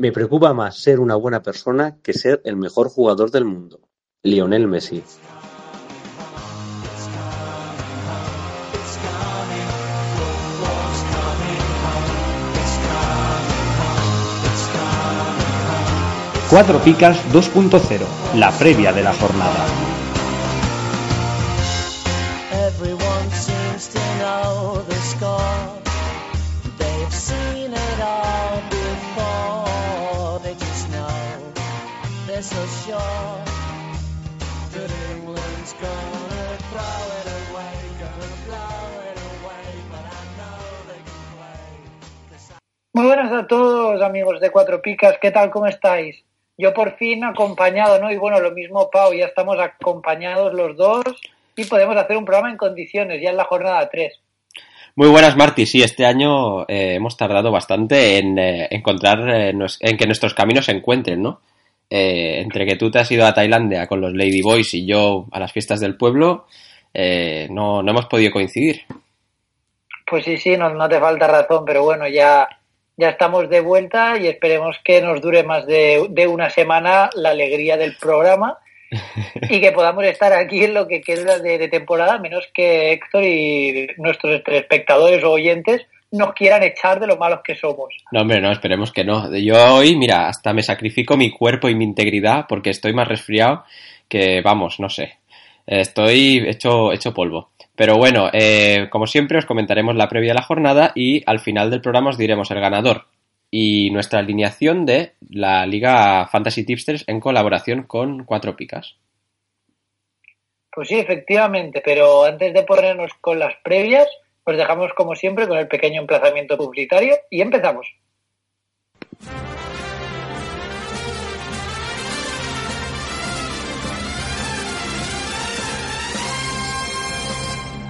Me preocupa más ser una buena persona que ser el mejor jugador del mundo. Lionel Messi Cuatro Picas 2.0, la previa de la jornada. Muy buenas a todos amigos de Cuatro Picas, ¿qué tal? ¿Cómo estáis? Yo por fin acompañado, ¿no? Y bueno, lo mismo Pau, ya estamos acompañados los dos y podemos hacer un programa en condiciones, ya en la jornada 3. Muy buenas, Marty. Sí, este año eh, hemos tardado bastante en eh, encontrar, eh, en que nuestros caminos se encuentren, ¿no? entre que tú te has ido a Tailandia con los Lady Boys y yo a las fiestas del pueblo, no, no hemos podido coincidir. Pues sí, sí, no, no te falta razón, pero bueno, ya ya estamos de vuelta y esperemos que nos dure más de, una semana la alegría del programa y que podamos estar aquí en lo que queda de, temporada, menos que Héctor y nuestros espectadores o oyentes nos quieran echar de lo malos que somos. No, hombre, no, esperemos que no. Yo hoy, mira, hasta me sacrifico mi cuerpo y mi integridad porque estoy más resfriado que, vamos, no sé. Estoy hecho, hecho polvo. Pero bueno, eh, como siempre os comentaremos la previa de la jornada y al final del programa os diremos el ganador y nuestra alineación de la Liga Fantasy Tipsters en colaboración con Cuatro Picas. Pues sí, efectivamente, pero antes de ponernos con las previas, os dejamos como siempre con el pequeño emplazamiento publicitario y empezamos.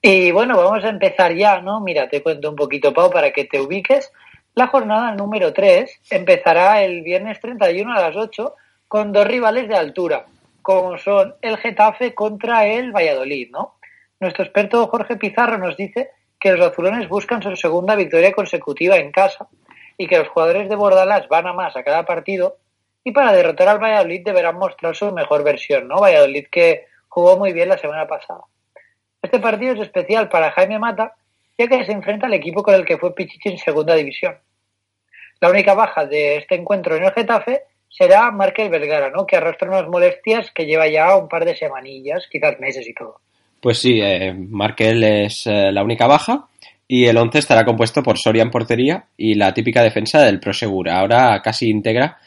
Y bueno, vamos a empezar ya, ¿no? Mira, te cuento un poquito, Pau, para que te ubiques. La jornada número 3 empezará el viernes 31 a las 8 con dos rivales de altura como son el Getafe contra el Valladolid, ¿no? Nuestro experto Jorge Pizarro nos dice que los azulones buscan su segunda victoria consecutiva en casa y que los jugadores de Bordalás van a más a cada partido y para derrotar al Valladolid deberán mostrar su mejor versión, ¿no? Valladolid que jugó muy bien la semana pasada. Este partido es especial para Jaime Mata, ya que se enfrenta al equipo con el que fue Pichichi en segunda división. La única baja de este encuentro en el Getafe será Markel Vergara, ¿no? Que arrastra unas molestias que lleva ya un par de semanillas, quizás meses y todo. Pues sí, eh, Markel es eh, la única baja y el 11 estará compuesto por Soria en portería y la típica defensa del Prosegur. Ahora casi integra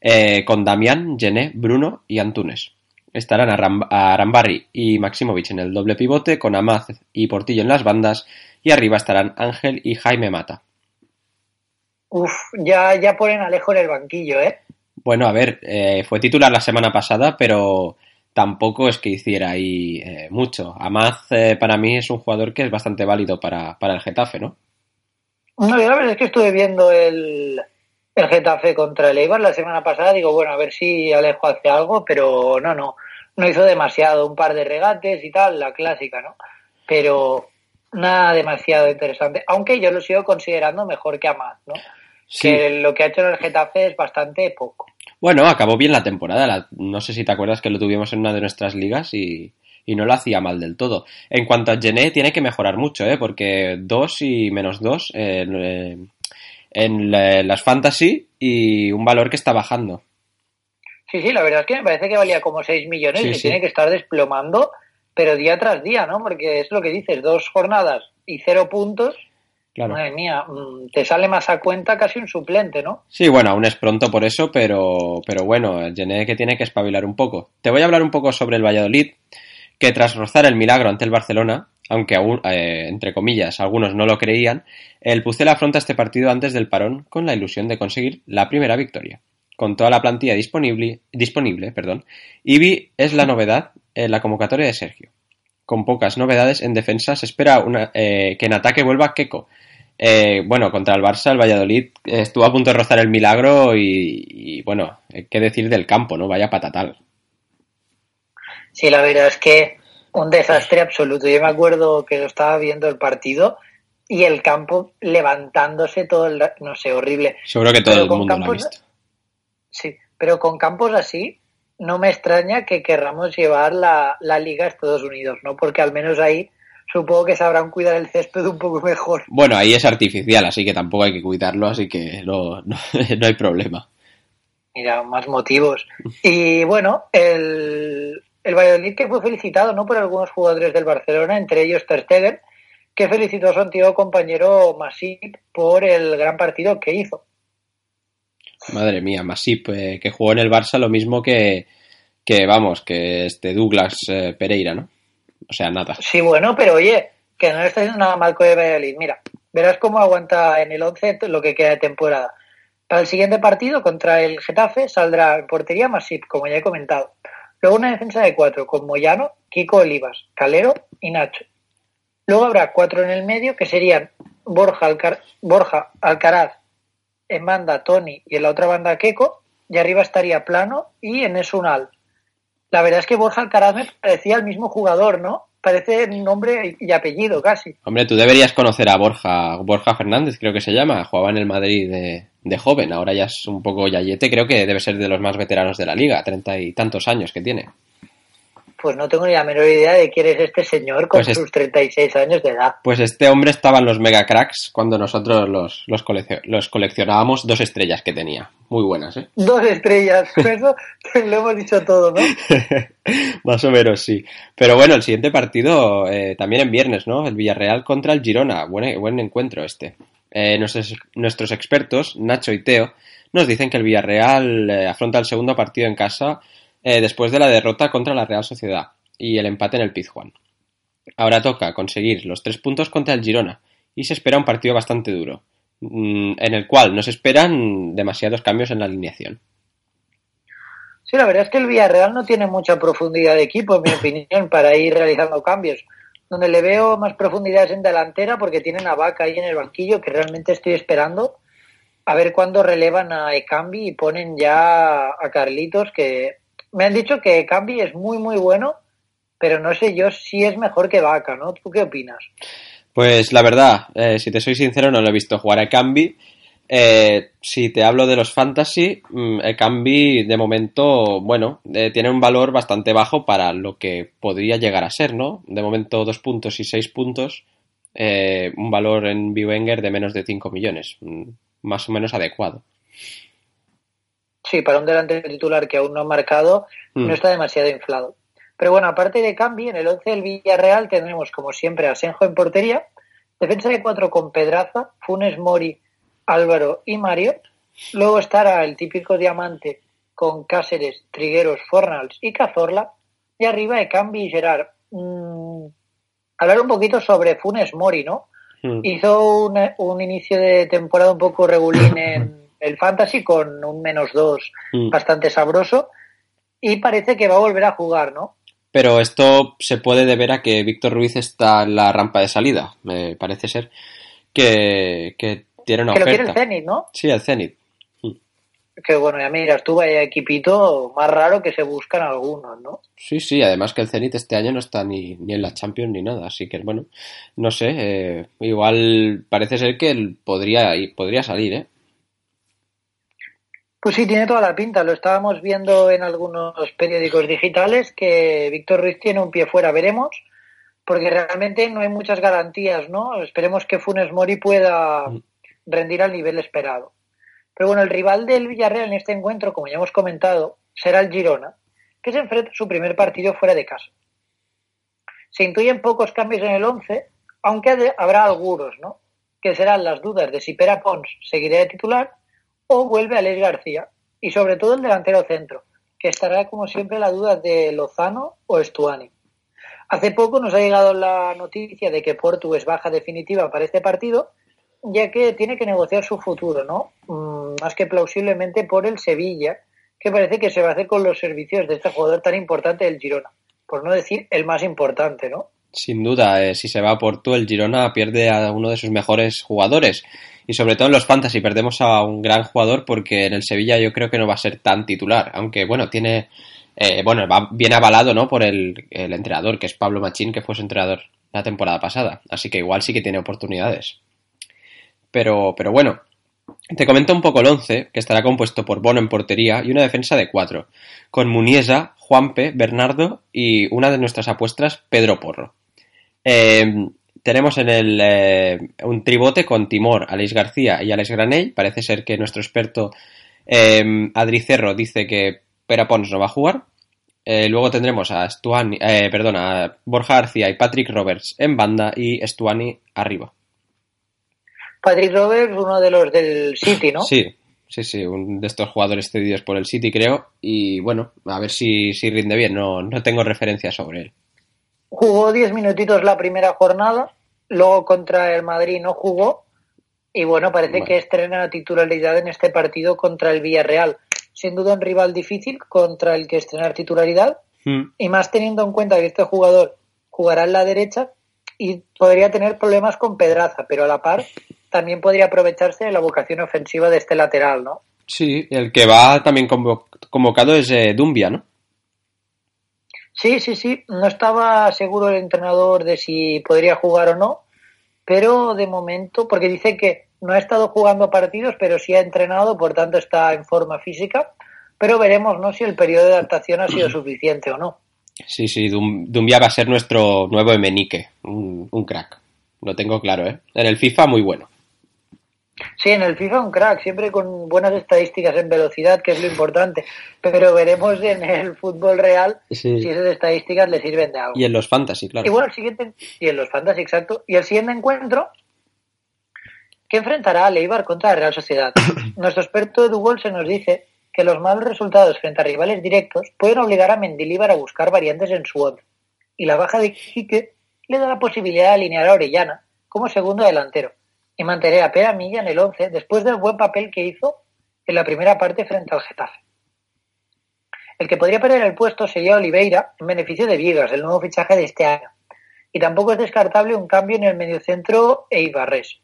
eh, con Damián, Gené, Bruno y Antunes. Estarán Arambarri y Maximovic en el doble pivote, con Amaz y Portillo en las bandas, y arriba estarán Ángel y Jaime Mata. Uf, ya, ya ponen a en el banquillo, ¿eh? Bueno, a ver, eh, fue titular la semana pasada, pero tampoco es que hiciera ahí eh, mucho. Amaz eh, para mí es un jugador que es bastante válido para, el Getafe, ¿no? No, yo la verdad es que estuve viendo el, el Getafe contra el Eibar la semana pasada. Digo, bueno, a ver si Alejo hace algo, pero no, no. No hizo demasiado, un par de regates y tal, la clásica, ¿no? Pero nada demasiado interesante. Aunque yo lo sigo considerando mejor que Amaz, ¿no? Que lo que ha hecho en el Getafe es bastante poco. Bueno, acabó bien la temporada. no sé si te acuerdas que lo tuvimos en una de nuestras ligas y, no lo hacía mal del todo. En cuanto a Gené, tiene que mejorar mucho, ¿eh? porque 2 y menos 2 eh, en las fantasy y un valor que está bajando. Sí, sí, la verdad es que me parece que valía como 6 millones y tiene que estar desplomando pero día tras día, ¿no? Porque es lo que dices, dos jornadas y cero puntos. Claro. Madre mía, mm, te sale más a cuenta casi un suplente, ¿no? Sí, bueno, aún es pronto por eso, pero, pero bueno, el Gené que tiene que espabilar un poco. Te voy a hablar un poco sobre el Valladolid, que tras rozar el milagro ante el Barcelona, aunque eh, entre comillas, algunos no lo creían, el Pucel afronta este partido antes del parón con la ilusión de conseguir la primera victoria. Con toda la plantilla disponible, disponible perdón, Ibi es la novedad en la convocatoria de Sergio. Con pocas novedades en defensa se espera una, eh, que en ataque vuelva Keco. Eh, bueno, contra el Barça, el Valladolid estuvo a punto de rozar el milagro y, y bueno, qué decir del campo, ¿no? Vaya patatal. Sí, la verdad es que un desastre absoluto. Yo me acuerdo que lo estaba viendo el partido y el campo levantándose todo el... No sé, horrible. Seguro que todo Pero el mundo lo ha campos- visto. Sí, pero con campos así no me extraña que querramos llevar la, la liga a Estados Unidos, ¿no? Porque al menos ahí supongo que sabrán cuidar el césped un poco mejor. Bueno, ahí es artificial, así que tampoco hay que cuidarlo, así que no, no, no hay problema. Mira, más motivos. Y bueno, el, el Valladolid que fue felicitado, ¿no? Por algunos jugadores del Barcelona, entre ellos Ter Stegen, que felicitó a su antiguo compañero Masip por el gran partido que hizo. Madre mía, Masip, eh, que jugó en el Barça lo mismo que, que vamos, que este Douglas eh, Pereira, ¿no? O sea, nada. Sí, bueno, pero oye, que no le está haciendo nada mal con el Valladolid. Mira, verás cómo aguanta en el 11 lo que queda de temporada. Para el siguiente partido contra el Getafe saldrá en portería Masip, como ya he comentado. Luego una defensa de cuatro con Moyano, Kiko Olivas, Calero y Nacho. Luego habrá cuatro en el medio que serían Borja, Alcar- Borja Alcaraz, en banda Tony y en la otra banda Keco. Y arriba estaría Plano y en Unal. La verdad es que Borja Alcaraz me parecía el mismo jugador, ¿no? Parece nombre y apellido casi. Hombre, tú deberías conocer a Borja, Borja Fernández, creo que se llama. Jugaba en el Madrid de, de joven, ahora ya es un poco yayete, creo que debe ser de los más veteranos de la liga, treinta y tantos años que tiene. Pues no tengo ni la menor idea de quién es este señor con Pues es- sus 36 años de edad. Pues este hombre estaba en los mega cracks cuando nosotros los, los, coleccio- los coleccionábamos dos estrellas que tenía. Muy buenas, ¿eh? Dos estrellas, eso te lo hemos dicho todo, ¿no? Más o menos, sí. Pero bueno, el siguiente partido eh, también en viernes, ¿no? El Villarreal contra el Girona. Buen, buen encuentro este. Eh, nuestros, nuestros expertos, Nacho y Teo, nos dicen que el Villarreal eh, afronta el segundo partido en casa eh, después de la derrota contra la Real Sociedad y el empate en el Pizjuán. Ahora toca conseguir los tres puntos contra el Girona y se espera un partido bastante duro, mm, en el cual no se esperan demasiados cambios en la alineación. Sí, la verdad es que el Villarreal no tiene mucha profundidad de equipo, en mi opinión, para ir realizando cambios. Donde le veo más profundidad es en delantera, porque tienen a Vaca ahí en el banquillo, que realmente estoy esperando a ver cuándo relevan a Ekambi y ponen ya a Carlitos, que me han dicho que Ekambi es muy, muy bueno, pero no sé yo si es mejor que Vaca, ¿no? ¿Tú qué opinas? Pues la verdad, eh, si te soy sincero, no lo he visto jugar a Cambi. Eh, si te hablo de los fantasy, mm, el Cambi de momento, bueno, eh, tiene un valor bastante bajo para lo que podría llegar a ser, ¿no? De momento dos puntos y seis puntos, eh, un valor en Biwenger de menos de 5 millones, mm, más o menos adecuado. Sí, para un delantero titular que aún no ha marcado, Mm. no está demasiado inflado. Pero bueno, aparte de Cambi, en el 11 del Villarreal tendremos, como siempre, a Senjo en portería, defensa de cuatro con Pedraza, Funes Mori, Álvaro y Mario. Luego estará el típico diamante con Cáceres, Trigueros, Fornals y Cazorla. Y arriba de Cambi y Gerard. Mm, hablar un poquito sobre Funes Mori, ¿no? Mm. Hizo un, un inicio de temporada un poco regulín en el Fantasy con un menos dos Mm. bastante sabroso y parece que va a volver a jugar, ¿no? Pero esto se puede deber a que Víctor Ruiz está en la rampa de salida, me parece ser, que, que tiene una que lo quiere el Zenit, ¿no? Sí, el Zenit. Que bueno, ya miras tú, vaya equipito más raro que se buscan algunos, ¿no? Sí, sí, además que el Zenit este año no está ni, ni en la Champions ni nada, así que bueno, no sé, eh, igual parece ser que él podría, podría salir, ¿eh? Pues sí, tiene toda la pinta. Lo estábamos viendo en algunos periódicos digitales que Víctor Ruiz tiene un pie fuera. Veremos, porque realmente no hay muchas garantías, ¿no? Esperemos que Funes Mori pueda rendir al nivel esperado. Pero bueno, el rival del Villarreal en este encuentro, como ya hemos comentado, será el Girona, que se enfrenta a su primer partido fuera de casa. Se intuyen pocos cambios en el 11, aunque habrá algunos, ¿no? Que serán las dudas de si Pera Pons seguirá de titular o vuelve Alex García. Y sobre todo el delantero centro, que estará como siempre la duda de Lozano o Estuani. Hace poco nos ha llegado la noticia de que Portu es baja definitiva para este partido, ya que tiene que negociar su futuro, ¿no? Mm, más que plausiblemente por el Sevilla, que parece que se va a hacer con los servicios de este jugador tan importante del Girona. Por no decir el más importante, ¿no? Sin duda, eh, si se va por tú, el Girona pierde a uno de sus mejores jugadores. Y sobre todo en los fantasy perdemos a un gran jugador porque en el Sevilla yo creo que no va a ser tan titular. Aunque bueno, tiene. eh, bueno, va bien avalado, ¿no? Por el, el entrenador, que es Pablo Machín, que fue su entrenador la temporada pasada. Así que igual sí que tiene oportunidades. Pero, pero bueno, te comento un poco el 11, que estará compuesto por Bono en portería y una defensa de cuatro, con Muniesa, Juanpe, Bernardo y una de nuestras apuestas, Pedro Porro. Eh, tenemos en el eh, un tribote con Timor, Alex García y Alex Granell. Parece ser que nuestro experto eh, Adri Cerro dice que Pera Pons no va a jugar. Luego tendremos a Stuani, perdón, a Borja García y Patrick Roberts en banda y Stuani arriba. Patrick Roberts, uno de los del City, ¿no? Sí, sí, sí, un de estos jugadores cedidos por el City, creo. Y bueno, a ver si, si rinde bien. No, no tengo referencia sobre él. Jugó 10 minutitos la primera jornada, luego contra el Madrid no jugó y bueno, parece Bueno. que estrena la titularidad en este partido contra el Villarreal. Sin duda un rival difícil contra el que estrenar titularidad Hmm. y más teniendo en cuenta que este jugador jugará en la derecha y podría tener problemas con Pedraza, pero a la par también podría aprovecharse de la vocación ofensiva de este lateral, ¿no? Sí, el que va también convo- convocado es eh, Dumbia, ¿no? Sí, sí, sí. No estaba seguro el entrenador de si podría jugar o no, pero de momento, porque dice que no ha estado jugando partidos, pero sí ha entrenado, por tanto está en forma física. Pero veremos, ¿no? Si el periodo de adaptación ha sido suficiente o no. Sí, sí, Dum- Dumbia va a ser nuestro nuevo Emenique, un, un crack. Lo tengo claro, ¿eh? En el FIFA muy bueno. Sí, en el FIFA un crack, siempre con buenas estadísticas en velocidad, que es lo importante. Pero veremos en el fútbol real Sí. si esas estadísticas le sirven de algo. Y en los fantasy, claro. Y bueno, el siguiente, y en los fantasy, exacto. Y el siguiente encuentro, que enfrentará a Leibar contra la Real Sociedad. Nuestro experto Edu se nos dice que los malos resultados frente a rivales directos pueden obligar a Mendilibar a buscar variantes en su once. Y la baja de Quique le da la posibilidad de alinear a Orellana como segundo delantero y mantener a Pera Milla en el 11 después del buen papel que hizo en la primera parte frente al Getafe. El que podría perder el puesto sería Oliveira en beneficio de Viegas, el nuevo fichaje de este año. Y tampoco es descartable un cambio en el mediocentro e Ibarres.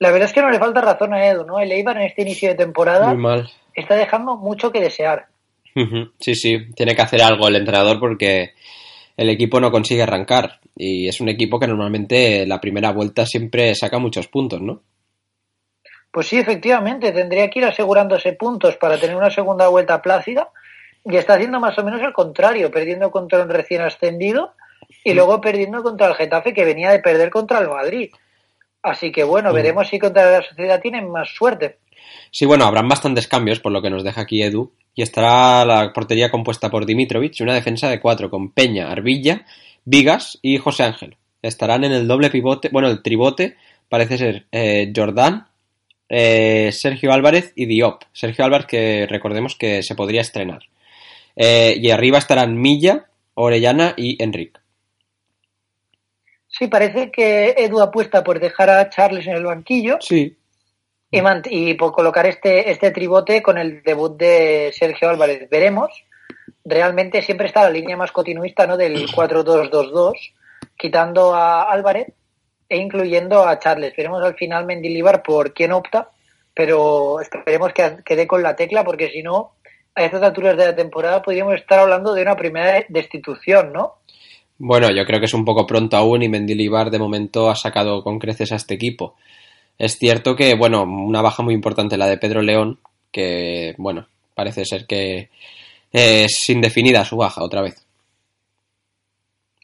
La verdad es que no le falta razón a Edu, ¿no? El Eibar en este inicio de temporada mal. está dejando mucho que desear. Sí, sí, tiene que hacer algo el entrenador porque el equipo no consigue arrancar. Y es un equipo que normalmente la primera vuelta siempre saca muchos puntos, ¿no? Pues sí, efectivamente, tendría que ir asegurándose puntos para tener una segunda vuelta plácida y está haciendo más o menos el contrario, perdiendo contra un recién ascendido y luego perdiendo contra el Getafe que venía de perder contra el Madrid. Así que bueno, veremos si contra la sociedad tienen más suerte. Sí, bueno, habrán bastantes cambios, por lo que nos deja aquí Edu. Y estará la portería compuesta por Dimitrovic y una defensa de cuatro con Peña, Arbilla, Vigas y José Ángel. Estarán en el doble pivote, bueno, el tribote parece ser eh, Jordán, eh, Sergio Álvarez y Diop. Sergio Álvarez que recordemos que se podría estrenar. Eh, y arriba estarán Milla, Orellana y Enric. Sí, parece que Edu apuesta por dejar a Charles en el banquillo Sí. Y, y por colocar este, este tribote con el debut de Sergio Álvarez. Veremos. Realmente siempre está la línea más continuista ¿no? del 4-2-2-2, quitando a Álvarez e incluyendo a Charles. Veremos al final Mendilibar por quién opta, pero esperemos que quede con la tecla porque si no, a estas alturas de la temporada podríamos estar hablando de una primera destitución, ¿no? Bueno, yo creo que es un poco pronto aún y Mendilibar de momento ha sacado con creces a este equipo. Es cierto que, bueno, una baja muy importante la de Pedro León, que, bueno, parece ser que es indefinida su baja otra vez.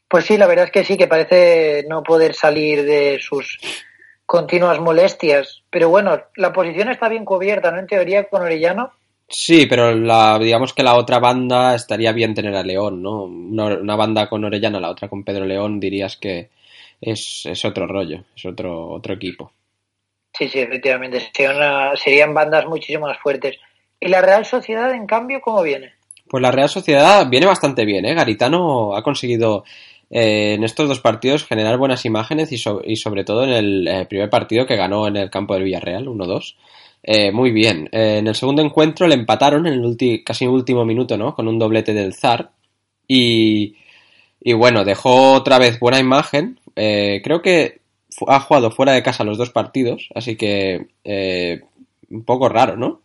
Pues sí, la verdad es que sí, que parece no poder salir de sus continuas molestias. Pero bueno, la posición está bien cubierta, ¿no? En teoría, con Orellano Sí, pero la, digamos que la otra banda estaría bien tener a León, ¿no? Una, una banda con Orellana, la otra con Pedro León, dirías que es, es otro rollo, es otro, otro equipo. Sí, sí, efectivamente. Serían, bandas muchísimo más fuertes. ¿Y la Real Sociedad, en cambio, cómo viene? Pues la Real Sociedad viene bastante bien, ¿eh? Garitano ha conseguido eh, en estos dos partidos generar buenas imágenes y, so- y sobre todo en el eh, primer partido que ganó en el campo del Villarreal, 1-2. Eh, muy bien. Eh, en el segundo encuentro le empataron en el casi último minuto, ¿no? Con un doblete del Zar. Y, y bueno, dejó otra vez buena imagen. Creo que ha jugado fuera de casa los dos partidos, así que eh, un poco raro, ¿no?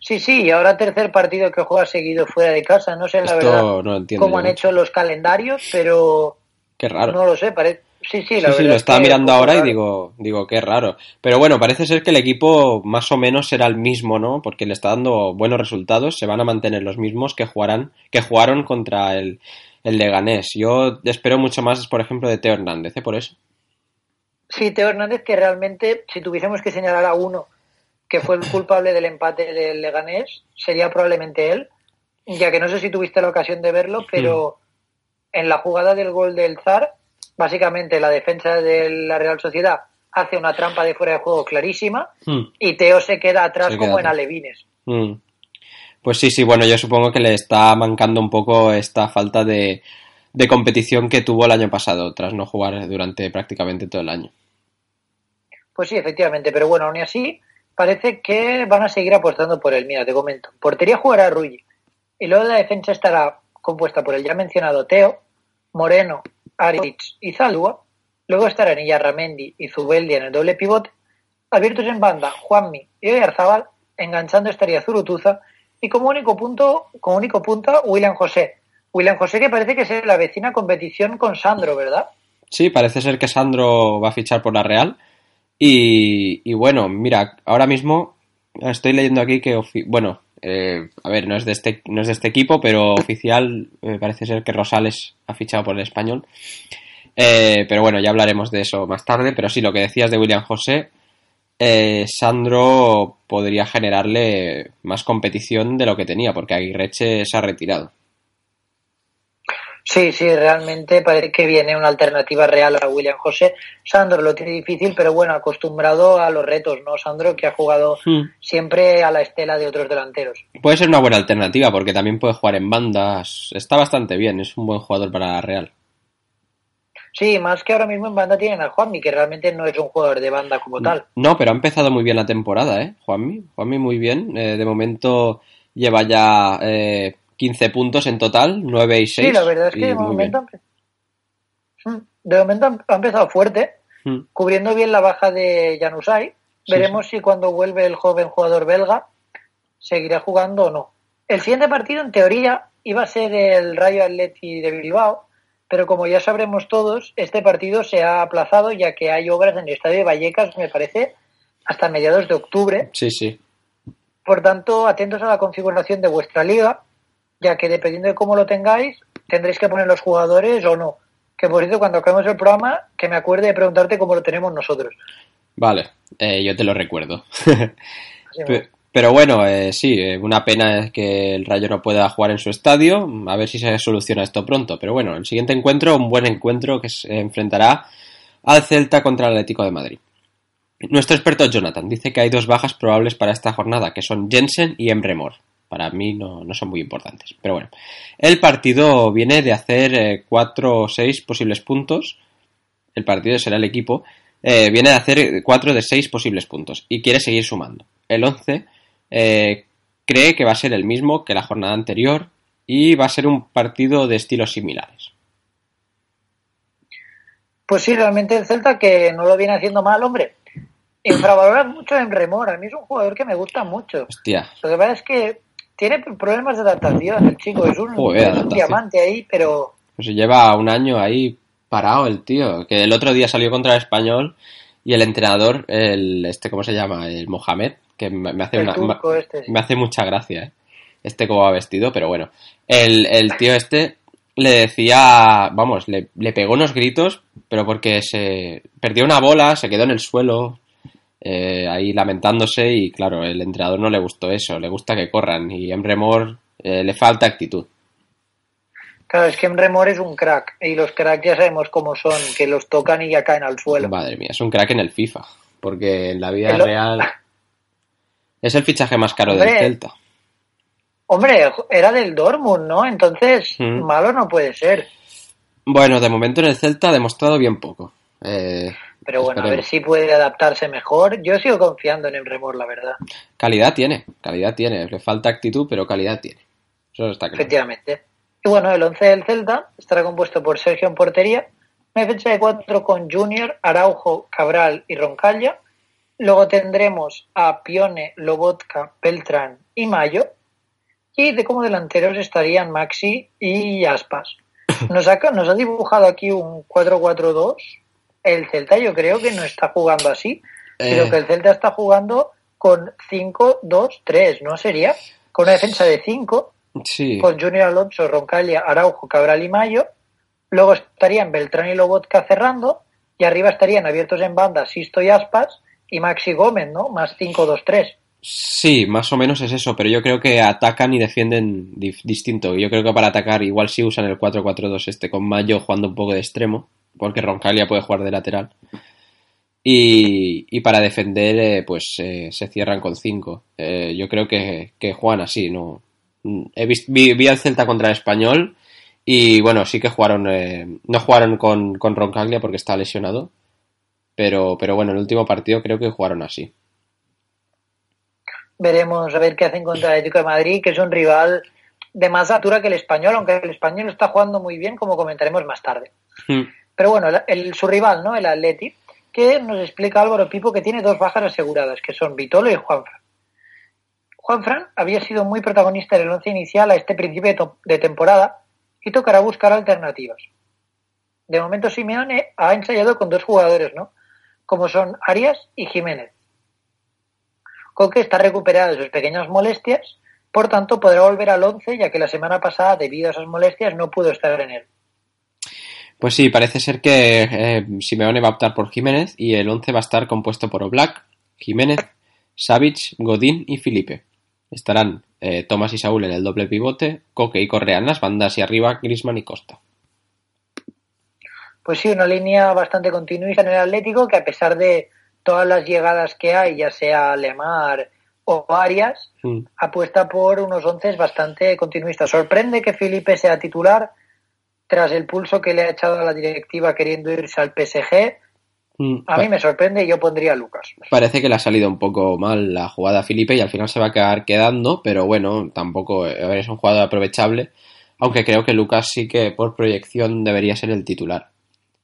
Sí, sí, y ahora tercer partido que juega seguido fuera de casa. No sé la verdad no entiendo. cómo han mucho. hecho los calendarios, pero Qué raro. no lo sé. Parece... Sí, sí, la Sí, sí, verdad. lo es estaba mirando ahora y digo, digo, qué raro. Pero bueno, parece ser que el equipo más o menos será el mismo, ¿no? Porque le está dando buenos resultados, se van a mantener los mismos que jugarán, que jugaron contra el, el Leganés. Yo espero mucho más, por ejemplo, de Teo Hernández, ¿eh? Por eso. Sí, Teo Hernández, que realmente, si tuviésemos que señalar a uno que fue el culpable del empate del Leganés, sería probablemente él, ya que no sé si tuviste la ocasión de verlo, pero en la jugada del gol del Zar, básicamente la defensa de la Real Sociedad hace una trampa de fuera de juego clarísima Hmm. y Teo se queda atrás Se queda como en alevines. Mm. Pues sí, sí, bueno, yo supongo que le está mancando un poco esta falta de, de competición que tuvo el año pasado, tras no jugar durante prácticamente todo el año. Pues sí, efectivamente, pero bueno, aún así parece que van a seguir apostando por él. Mira, te comento. Portería jugará Rulli. Y luego la defensa estará compuesta por el ya mencionado Teo, Moreno, Aritz y Zalua. Luego estarán Ramendi y Zubeldi en el doble pivote. Abiertos en banda, Juanmi y Oyarzabal. Enganchando estaría Zurutuza. Y como único punto, como único punta, William José. William José que parece que se la vecina competición con Sandro, ¿verdad? Sí, parece ser que Sandro va a fichar por la Real. Y, bueno, mira, ahora mismo estoy leyendo aquí que, bueno, eh, a ver, no es, de este, no es de este equipo, pero oficial eh, parece ser que Rosales ha fichado por el español. Eh, pero bueno, ya hablaremos de eso más tarde. Pero sí, lo que decías de William José, eh, Sandro podría generarle más competición de lo que tenía, porque Aguirreche se ha retirado. Sí, sí, realmente parece que viene una alternativa real a William José. Sandro lo tiene difícil, pero bueno, acostumbrado a los retos, ¿no? Sandro que ha jugado Hmm. siempre a la estela de otros delanteros. Puede ser una buena alternativa porque también puede jugar en bandas. Está bastante bien, es un buen jugador para la Real. Sí, más que ahora mismo en banda tienen a Juanmi, que realmente no es un jugador de banda como tal. No, pero ha empezado muy bien la temporada, ¿eh? Juanmi. Juanmi muy bien. Eh, de momento lleva ya eh, 15 puntos en total, 9 y 6. Sí, la verdad es que de momento, Mm, de momento ha- empezado fuerte. Mm. cubriendo bien la baja de Januzaj. Sí, Veremos si cuando vuelve el joven jugador belga seguirá jugando o no. El siguiente partido, en teoría, iba a ser el Rayo Atleti de Bilbao, pero como ya sabremos todos, este partido se ha aplazado ya que hay obras en el estadio de Vallecas, me parece, hasta mediados de octubre. Sí, sí. Por tanto, atentos a la configuración de vuestra liga, ya que dependiendo de cómo lo tengáis, tendréis que poner los jugadores o no. Que por cierto, cuando acabemos el programa, que me acuerde de preguntarte cómo lo tenemos nosotros. Vale, eh, yo te lo recuerdo. Pe- Pero bueno, eh, sí, eh, una pena que el Rayo no pueda jugar en su estadio. A ver si se soluciona esto pronto. Pero bueno, el siguiente encuentro, un buen encuentro que se enfrentará al Celta contra el Atlético de Madrid. Nuestro experto Jonathan dice que hay dos bajas probables para esta jornada, que son Jensen y Emre. Para mí no, no son muy importantes. Pero bueno, el partido viene de hacer eh, cuatro o seis posibles puntos. El partido será el equipo. viene de hacer cuatro de seis posibles puntos y quiere seguir sumando. El 11 eh, cree que va a ser el mismo que la jornada anterior y va a ser un partido de estilos similares. Pues sí, realmente el Celta que no lo viene haciendo mal, hombre. Infravaloran mucho en Remor. A mí es un jugador que me gusta mucho. Hostia, Lo que pasa es que tiene problemas de adaptación. El chico es un, Joder, es un adaptación. diamante ahí, pero pues lleva un año ahí parado el tío. Que el otro día salió contra el español y el entrenador, el este, ¿cómo se llama? El Mohamed, que me me hace una, este. sí. me hace mucha gracia, ¿eh? Este como va vestido, pero bueno. El, el tío este le decía, vamos, le, le pegó unos gritos, pero porque se perdió una bola, se quedó en el suelo. eh, ahí lamentándose y claro, el entrenador no le gustó eso, le gusta que corran y Emre Mor eh, le falta actitud. Claro, es que Emre Mor es un crack y los cracks ya sabemos cómo son, que los tocan y ya caen al suelo. Madre mía, es un crack en el FIFA, porque en la vida El real es el fichaje más caro Hombre. del Celta. Hombre, era del Dortmund, ¿no? Entonces, Mm. malo no puede ser. Bueno, de momento en el Celta ha demostrado bien poco. Eh, Pero bueno, a ver si puede adaptarse mejor. Yo sigo confiando en Emre Mor, la verdad. Calidad tiene, calidad tiene. Le falta actitud, pero calidad tiene. Eso está claro. Efectivamente. Y bueno, el 11 del Celta estará compuesto por Sergio en portería, defensa de cuatro con Junior, Araujo, Cabral y Roncalla. Luego tendremos a Pione, Lobotka, Beltrán y Mayo. Y de como delanteros estarían Maxi y Aspas. Nos ha, nos ha dibujado aquí un 4-4-2. El Celta yo creo que no está jugando así, Eh. sino que el Celta está jugando con 5-2-3, ¿no sería? Con una defensa de 5 Sí, con Junior Alonso, Roncaglia, Araujo, Cabral y Mayo. Luego estarían Beltrán y Lobotka cerrando. Y arriba estarían abiertos en banda Sisto y Aspas y Maxi Gómez, ¿no? Más 5-2-3. sí, más o menos es eso, pero yo creo que atacan y defienden distinto. Yo creo que para atacar igual sí usan el 4-4-2 este con Mayo jugando un poco de extremo, porque Roncalia puede jugar de lateral. Y, y para defender, eh, pues eh, se cierran con 5. yo creo que, que juegan así, ¿no? Mm, He vis- vi, vi al Celta contra el Español y bueno, sí que jugaron, eh, no jugaron con, con Roncaglia porque está lesionado, pero, pero bueno, el último partido creo que jugaron así. Veremos a ver qué hacen contra el Atlético de Madrid, que es un rival de más altura que el español, aunque el español está jugando muy bien, como comentaremos más tarde. Mm. Pero bueno, el, el- su rival, ¿no? El Atleti, que nos explica Álvaro Pipo que tiene dos bajas aseguradas, que son Vitolo y Juanfran. Juanfran había sido muy protagonista en el once inicial a este principio de, de temporada y tocará buscar alternativas. De momento Simeone ha ensayado con dos jugadores, ¿no? Como son Arias y Jiménez. Coque está recuperado de sus pequeñas molestias, por tanto podrá volver al once, ya que la semana pasada, debido a esas molestias, no pudo estar en él. Pues sí, parece ser que eh, Simeone va a optar por Jiménez y el 11 va a estar compuesto por Oblak, Jiménez, Savic, Godín y Felipe. Estarán eh, Tomás y Saúl en el doble pivote, Coque y Correa en las bandas y arriba Grisman y Costa. Pues sí, una línea bastante continuista en el Atlético que a pesar de todas las llegadas que hay, ya sea Lemar o Arias, Mm. apuesta por unos once bastante continuistas. Sorprende que Felipe sea titular tras el pulso que le ha echado a la directiva queriendo irse al PSG. Mm, A mí me sorprende y yo pondría a Lucas. Parece que le ha salido un poco mal la jugada a Felipe y al final se va a quedar quedando, pero bueno, tampoco eh, a ver, es un jugador aprovechable, aunque creo que Lucas sí que por proyección debería ser el titular.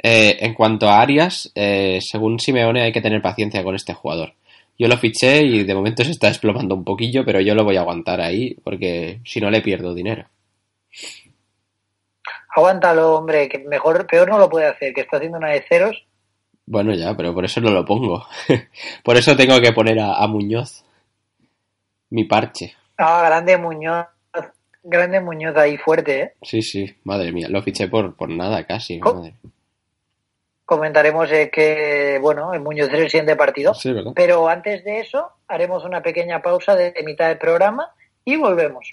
Eh, en cuanto a Arias, eh, según Simeone hay que tener paciencia con este jugador. Yo lo fiché y de momento se está desplomando un poquillo, pero yo lo voy a aguantar ahí porque si no le pierdo dinero. Aguántalo, hombre, que mejor, peor no lo puede hacer, que está haciendo una de ceros. Bueno, ya, pero por eso no lo pongo. por eso tengo que poner a, a Muñoz mi parche. Ah, grande Muñoz. Grande Muñoz ahí fuerte, ¿eh? Sí, sí, madre mía, lo fiché por, por nada casi. Co- madre. Comentaremos eh, que, bueno, el Muñoz es el siguiente partido. Sí, ¿verdad? Pero antes de eso, haremos una pequeña pausa de mitad del programa y volvemos.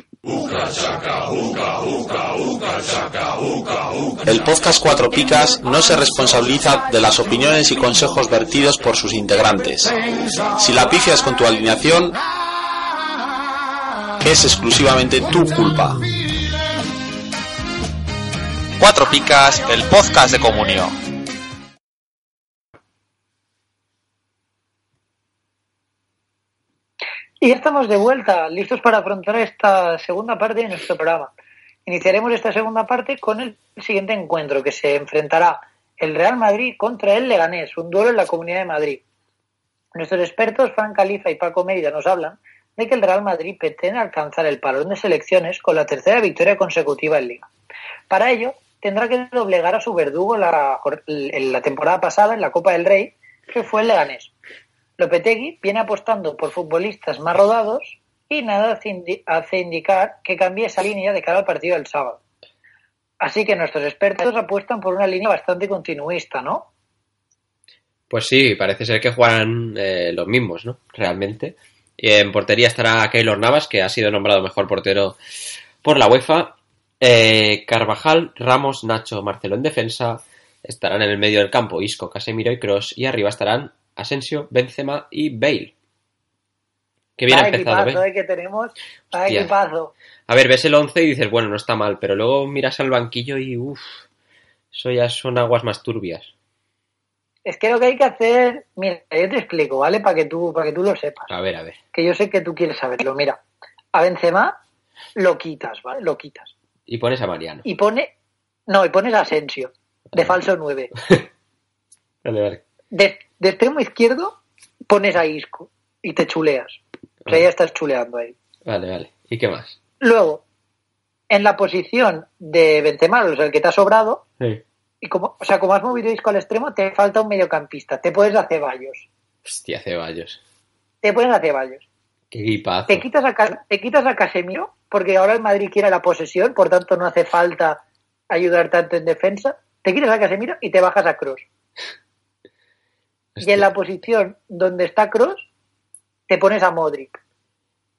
El podcast Cuatro Picas no se responsabiliza de las opiniones y consejos vertidos por sus integrantes. Si la pifias con tu alineación, es exclusivamente tu culpa. Cuatro Picas, el podcast de comunión. Y ya estamos de vuelta, listos para afrontar esta segunda parte de nuestro programa. Iniciaremos esta segunda parte con el siguiente encuentro, que se enfrentará el Real Madrid contra el Leganés, un duelo en la Comunidad de Madrid. Nuestros expertos, Fran Califa y Paco Mérida, nos hablan de que el Real Madrid pretende alcanzar el palón de selecciones con la tercera victoria consecutiva en Liga. Para ello, tendrá que doblegar a su verdugo la, la temporada pasada en la Copa del Rey, que fue el Leganés. Lopetegui viene apostando por futbolistas más rodados y nada hace, indi hace indicar que cambie esa línea de cara al partido del sábado. Así que nuestros expertos apuestan por una línea bastante continuista, ¿no? Pues sí, parece ser que juegan eh, los mismos, ¿no? Realmente. En portería estará Keylor Navas, que ha sido nombrado mejor portero por la UEFA. Eh, Carvajal, Ramos, Nacho, Marcelo en defensa. Estarán en el medio del campo Isco, Casemiro y Cross. Y arriba estarán Asensio, Benzema y Bale. Qué bien ha empezado, equipazo, ¿eh? eh, que tenemos. Equipazo. A ver, ves el 11 y dices, bueno, no está mal, pero luego miras al banquillo y uff, eso ya son aguas más turbias. Es que lo que hay que hacer, mira, yo te explico, ¿vale? Para que tú, para que tú lo sepas. A ver, a ver. Que yo sé que tú quieres saberlo. Mira, a Benzema lo quitas, ¿vale? Lo quitas. Y pones a Mariano. Y pone, no, y pones a Asensio, de falso 9. Vale, vale. De, de extremo izquierdo pones a Isco y te chuleas. O sea, ya estás chuleando ahí. Vale, vale. ¿Y qué más? Luego, en la posición de Benzema, o sea, el que te ha sobrado, Sí. y como, o sea, como has movido Isco al extremo, te falta un mediocampista. Te puedes a Ceballos. Hostia, Ceballos. Te pones a Ceballos. Qué equipazo. Te quitas a, te quitas a Casemiro, porque ahora el Madrid quiere la posesión, por tanto no hace falta ayudar tanto en defensa. Te quitas a Casemiro y te bajas a Cross. Y en la posición donde está Cross, te pones a Modric.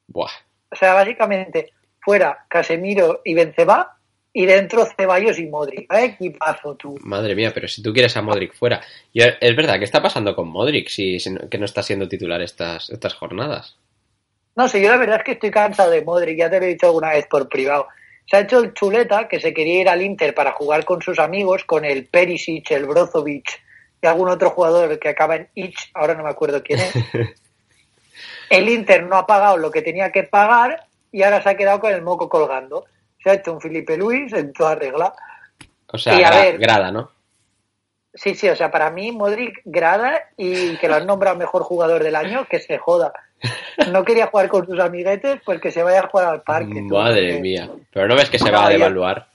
Buah. O sea, básicamente, fuera Casemiro y Benzema, y dentro Ceballos y Modric. ¿Qué equipazo tú? Madre mía, pero si tú quieres a Modric fuera. Y es verdad, ¿qué está pasando con Modric si, si no- que no está siendo titular estas, estas jornadas? No sé, yo la verdad es que estoy cansado de Modric, ya te lo he dicho alguna vez por privado. Se ha hecho el chuleta que se quería ir al Inter para jugar con sus amigos, con el Perisic, el Brozovic y algún otro jugador que acaba en Ich, ahora no me acuerdo quién es. El Inter no ha pagado lo que tenía que pagar y ahora se ha quedado con el moco colgando. Se ha hecho un Felipe Luis en toda regla. O sea, Y a gra- ver. grada, ¿no? Sí, sí, o sea, para mí Modric grada y que lo han nombrado mejor jugador del año, que se joda. No quería jugar con sus amiguetes, pues que se vaya a jugar al parque. tú, Madre mía. Pero no ves que se No, va a devaluar.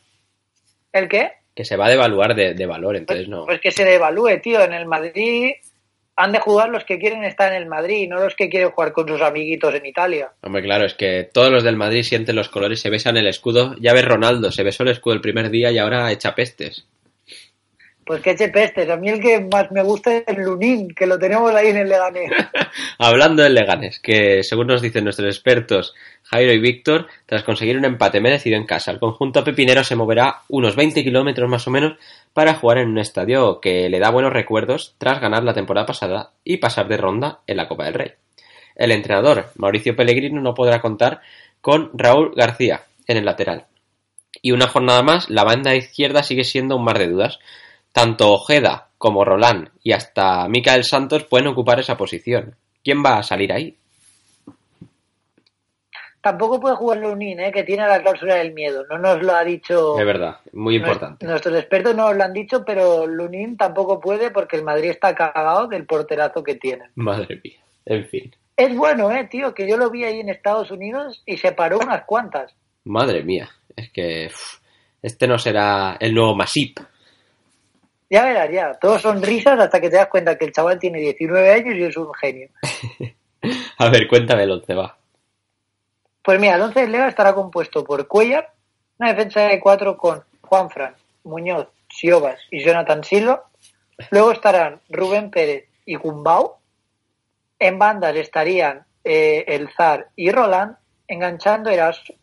¿El qué? Que se va a devaluar de, de valor, entonces no. Pues que se devalúe, tío. En el Madrid han de jugar los que quieren estar en el Madrid, no los que quieren jugar con sus amiguitos en Italia. Hombre, claro, es que todos los del Madrid sienten los colores, se besan el escudo. Ya ves Ronaldo, se besó el escudo el primer día y ahora echa pestes. Pues que eche. A mí el que más me gusta es el Lunín, que lo tenemos ahí en el Leganés. Hablando del Leganes, que según nos dicen nuestros expertos Jairo y Víctor, tras conseguir un empate merecido en casa, el conjunto pepinero se moverá unos 20 kilómetros más o menos para jugar en un estadio que le da buenos recuerdos tras ganar la temporada pasada y pasar de ronda en la Copa del Rey. El entrenador, Mauricio Pellegrino, no podrá contar con Raúl García en el lateral. Y una jornada más, la banda izquierda sigue siendo un mar de dudas. Tanto Ojeda como Roland y hasta Micael Santos pueden ocupar esa posición. ¿Quién va a salir ahí? Tampoco puede jugar Lunín, ¿eh? que tiene la cláusula del miedo. No nos lo ha dicho. Es verdad, muy importante. Nuestros expertos no nos lo han dicho, pero Lunín tampoco puede porque el Madrid está cagado del porterazo que tiene. Madre mía. En fin. Es bueno, eh, tío, que yo lo vi ahí en Estados Unidos y se paró unas cuantas. Madre mía. Es que este no será el nuevo Masip. Ya verás, ya. Todos son risas hasta que te das cuenta que el chaval tiene 19 años y es un genio. A ver, cuéntame el once, va. Pues mira, el 11 de Lega estará compuesto por Cuellar, una defensa de cuatro con Juanfran, Muñoz, Siobas y Jonathan Silva. Luego estarán Rubén Pérez y Gumbau. En bandas estarían eh, El Zar y Roland, enganchando Eraso.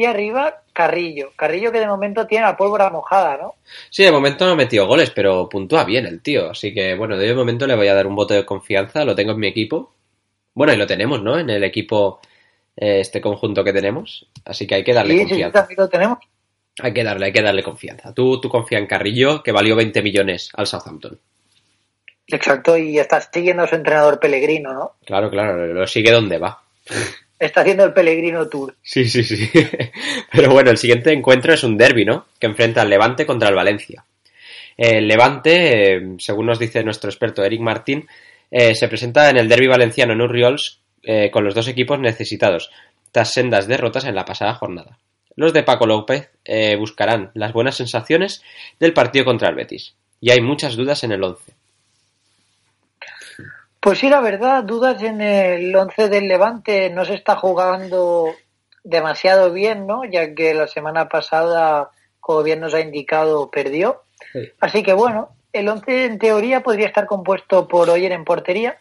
Y arriba Carrillo. Carrillo que de momento tiene la pólvora mojada, ¿no? Sí, de momento no ha metido goles, pero puntúa bien el tío. Así que, bueno, de momento le voy a dar un voto de confianza. Lo tengo en mi equipo. Bueno, y lo tenemos, ¿no? En el equipo, eh, este conjunto que tenemos. Así que hay que darle Sí, sí, sí, confianza. también lo tenemos. Hay que darle, hay que darle confianza. Tú, tú confía en Carrillo, que valió 20 millones al Southampton. Exacto, y está siguiendo a su entrenador Pellegrino, ¿no? Claro, claro, lo sigue donde va. Está haciendo el Pellegrino Tour. Sí, sí, sí. Pero bueno, el siguiente encuentro es un derby, ¿no? Que enfrenta al Levante contra el Valencia. El Levante, eh, según nos dice nuestro experto Eric Martín, eh, se presenta en el derby valenciano en Urriols eh, con los dos equipos necesitados, tras sendas derrotas en la pasada jornada. Los de Paco López eh, buscarán las buenas sensaciones del partido contra el Betis. Y hay muchas dudas en el 11. Pues sí, la verdad, dudas en el 11 del Levante no se está jugando demasiado bien, ¿no? Ya que la semana pasada, como bien nos ha indicado, perdió. Sí. Así que bueno, el 11 en teoría podría estar compuesto por Oyer en portería,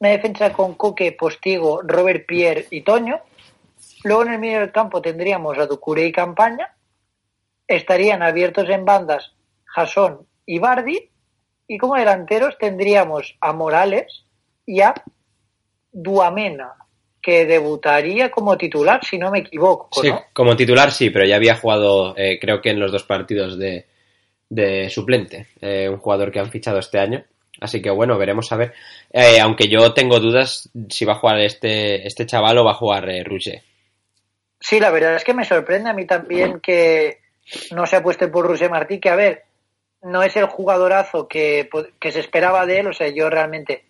una defensa con Coque, Postigo, Robert Pierre y Toño. Luego en el medio del campo tendríamos a Ducuré y Campaña. Estarían abiertos en bandas Jasón y Bardi. Y como delanteros tendríamos a Morales y a Duamena, que debutaría como titular, si no me equivoco. Sí, ¿no? como titular sí, pero ya había jugado, eh, creo que en los dos partidos de, de suplente, eh, un jugador que han fichado este año. Así que bueno, veremos a ver. Eh, aunque yo tengo dudas si va a jugar este, este chaval o va a jugar Rouget. Sí, la verdad es que me sorprende a mí también que no se apueste por Rusé Martí, que a ver, no es el jugadorazo que, que se esperaba de él, o sea, yo realmente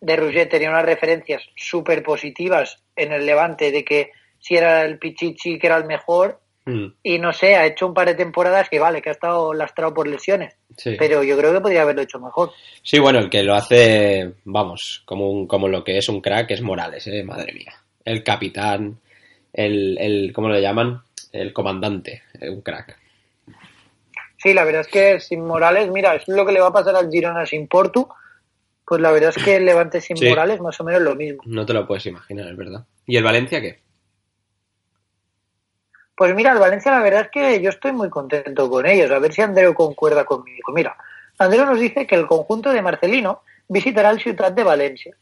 de Rouget tenía unas referencias súper positivas en el Levante de que si era el Pichichi que era el mejor Mm, y no sé, ha hecho un par de temporadas que vale, que ha estado lastrado por lesiones, sí. pero yo creo que podría haberlo hecho mejor. Sí, bueno, el que lo hace, vamos, como, un, como lo que es un crack es Morales, eh, madre mía. El capitán, el, el ¿cómo lo llaman? El comandante, eh, un crack. Sí, la verdad es que sin Morales, mira, es lo que le va a pasar al Girona sin Portu, pues la verdad es que el Levante sin Sí. Morales más o menos lo mismo. No te lo puedes imaginar, es verdad. ¿Y el Valencia qué? Pues mira, el Valencia la verdad es que yo estoy muy contento con ellos. A ver si Andreu concuerda conmigo. Mira, Andreu nos dice que el conjunto de Marcelino visitará el Ciutat de Valencia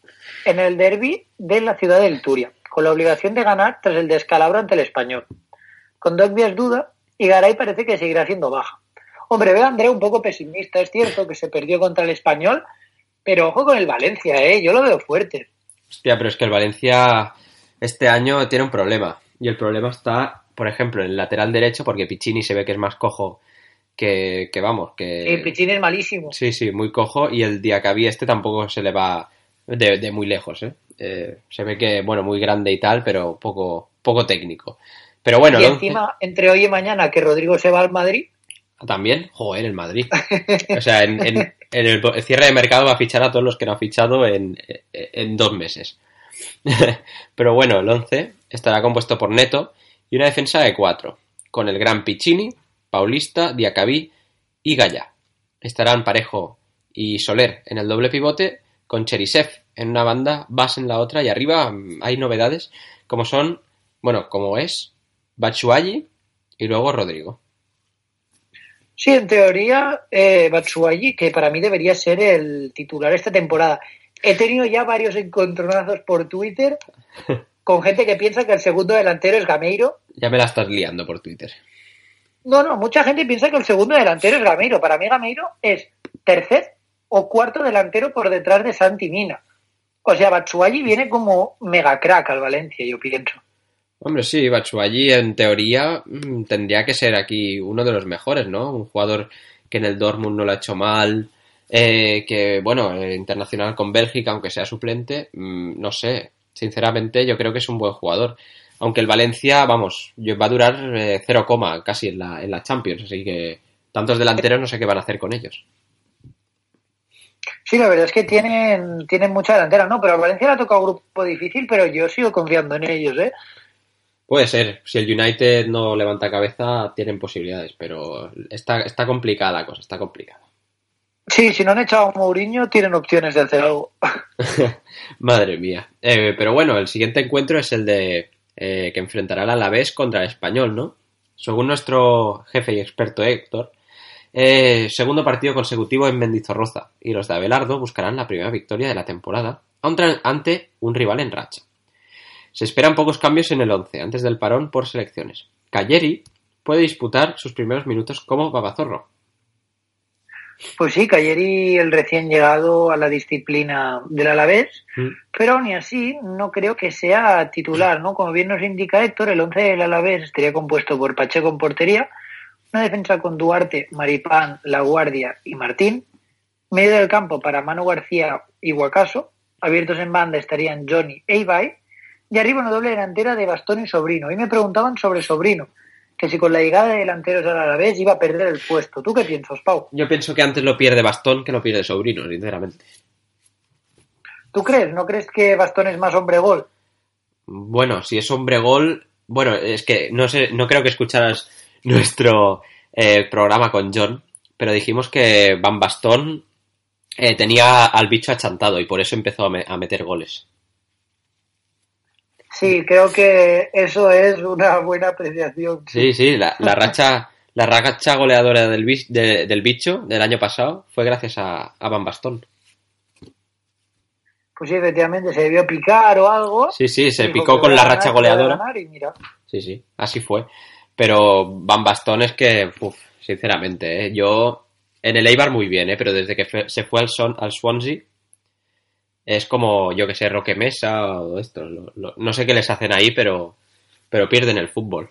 en el derby de la ciudad del Turia, con la obligación de ganar tras el descalabro ante el español. Con Dogbias duda y Garay parece que seguirá siendo baja. Hombre, veo a Andreu un poco pesimista. Es cierto que se perdió contra el español, pero ojo con el Valencia, ¿eh? Yo lo veo fuerte. Hostia, pero es que el Valencia este año tiene un problema. Y el problema está, por ejemplo, en el lateral derecho, porque Piccini se ve que es más cojo que, que vamos, que... El Pichín es malísimo. Sí, sí, muy cojo. Y el Diacabí este tampoco se le va de, de muy lejos, ¿eh? Eh, Se ve que, bueno, muy grande y tal, pero poco, poco técnico. Pero bueno, y encima, entre hoy y mañana, que Rodrigo se va al Madrid, también, joder, el Madrid. O sea, en, el cierre de mercado va a fichar a todos los que no ha fichado en, en dos meses. Pero bueno, el 11 estará compuesto por Neto y una defensa de cuatro, con el gran Piccini, Paulista, Diacabí y Gaya. Estarán Parejo y Soler en el doble pivote, con Cherisev en una banda, Bas en la otra y arriba mm, hay novedades como son, bueno, como es Batshuayi y luego Rodrigo. Sí, en teoría, eh, que para mí debería ser el titular esta temporada. He tenido ya varios encontronazos por Twitter con gente que piensa que el segundo delantero es Gameiro. Ya me la estás liando por Twitter. No, no, mucha gente piensa que el segundo delantero es Gameiro. Para mí Gameiro es tercer o cuarto delantero por detrás de Santi Mina. O sea, Batshuayi viene como mega crack al Valencia, yo pienso. Hombre, sí, Batshuayi en teoría mm, tendría que ser aquí uno de los mejores, ¿no? Un jugador que en el Dortmund no lo ha hecho mal, eh, que, bueno, eh, internacional con Bélgica, aunque sea suplente, mm, no sé, sinceramente yo creo que es un buen jugador. Aunque el Valencia, vamos, va a durar eh, 0, coma casi en la, en la Champions, así que tantos delanteros no sé qué van a hacer con ellos. Sí, la verdad es que tienen, tienen mucha delantera, ¿no? Pero al Valencia le ha tocado un grupo difícil, pero yo sigo confiando en ellos, ¿eh? Puede ser, si el United no levanta cabeza, tienen posibilidades, pero está, está complicada la cosa, está complicada. Sí, si no han echado a Mourinho, tienen opciones de hacer algo. Madre mía. Eh, pero bueno, el siguiente encuentro es el de eh, que enfrentará al Alavés contra el Español, ¿no? Según nuestro jefe y experto Héctor, eh, segundo partido consecutivo en Mendizorroza y los de Abelardo buscarán la primera victoria de la temporada ante un rival en racha. Se esperan pocos cambios en el 11 antes del parón por selecciones. Calleri puede disputar sus primeros minutos como babazorro. Pues sí, Cayeri, el recién llegado a la disciplina del Alavés, Mm. pero ni así no creo que sea titular, ¿no? Como bien nos indica Héctor, el 11 del Alavés estaría compuesto por Pacheco en portería, una defensa con Duarte, Maripán, La Guardia y Martín, medio del campo para Manu García y Guacaso, abiertos en banda estarían Johnny e Ibai, y arriba una doble delantera de Bastón y Sobrino. Y me preguntaban sobre Sobrino, que si con la llegada de delanteros al Alavés iba a perder el puesto. ¿Tú qué piensas, Pau? Yo pienso que antes lo pierde Bastón que lo pierde Sobrino, sinceramente. ¿Tú crees? ¿No crees que Bastón es más hombre gol? Bueno, si es hombre gol, bueno, es que no sé, no creo que escucharas nuestro eh, programa con John, pero dijimos que Van Bastón eh, tenía al bicho achantado y por eso empezó a, me- a meter goles. Sí, creo que eso es una buena apreciación. Sí, sí, la, la racha, la racha goleadora del, de- del bicho del año pasado fue gracias a, a Van Bastón. Pues sí, efectivamente, se debió picar o algo. Sí, sí, se picó con la racha goleadora. ganar y mira. Sí, sí, así fue. Pero Van Bastón es que, uf, sinceramente, ¿eh? yo en el Eibar muy bien, ¿eh? pero desde que fue- se fue al, Son, al Swansea es como, yo que sé, Roque Mesa o esto. lo- lo- no sé qué les hacen ahí, pero, pero pierden el fútbol.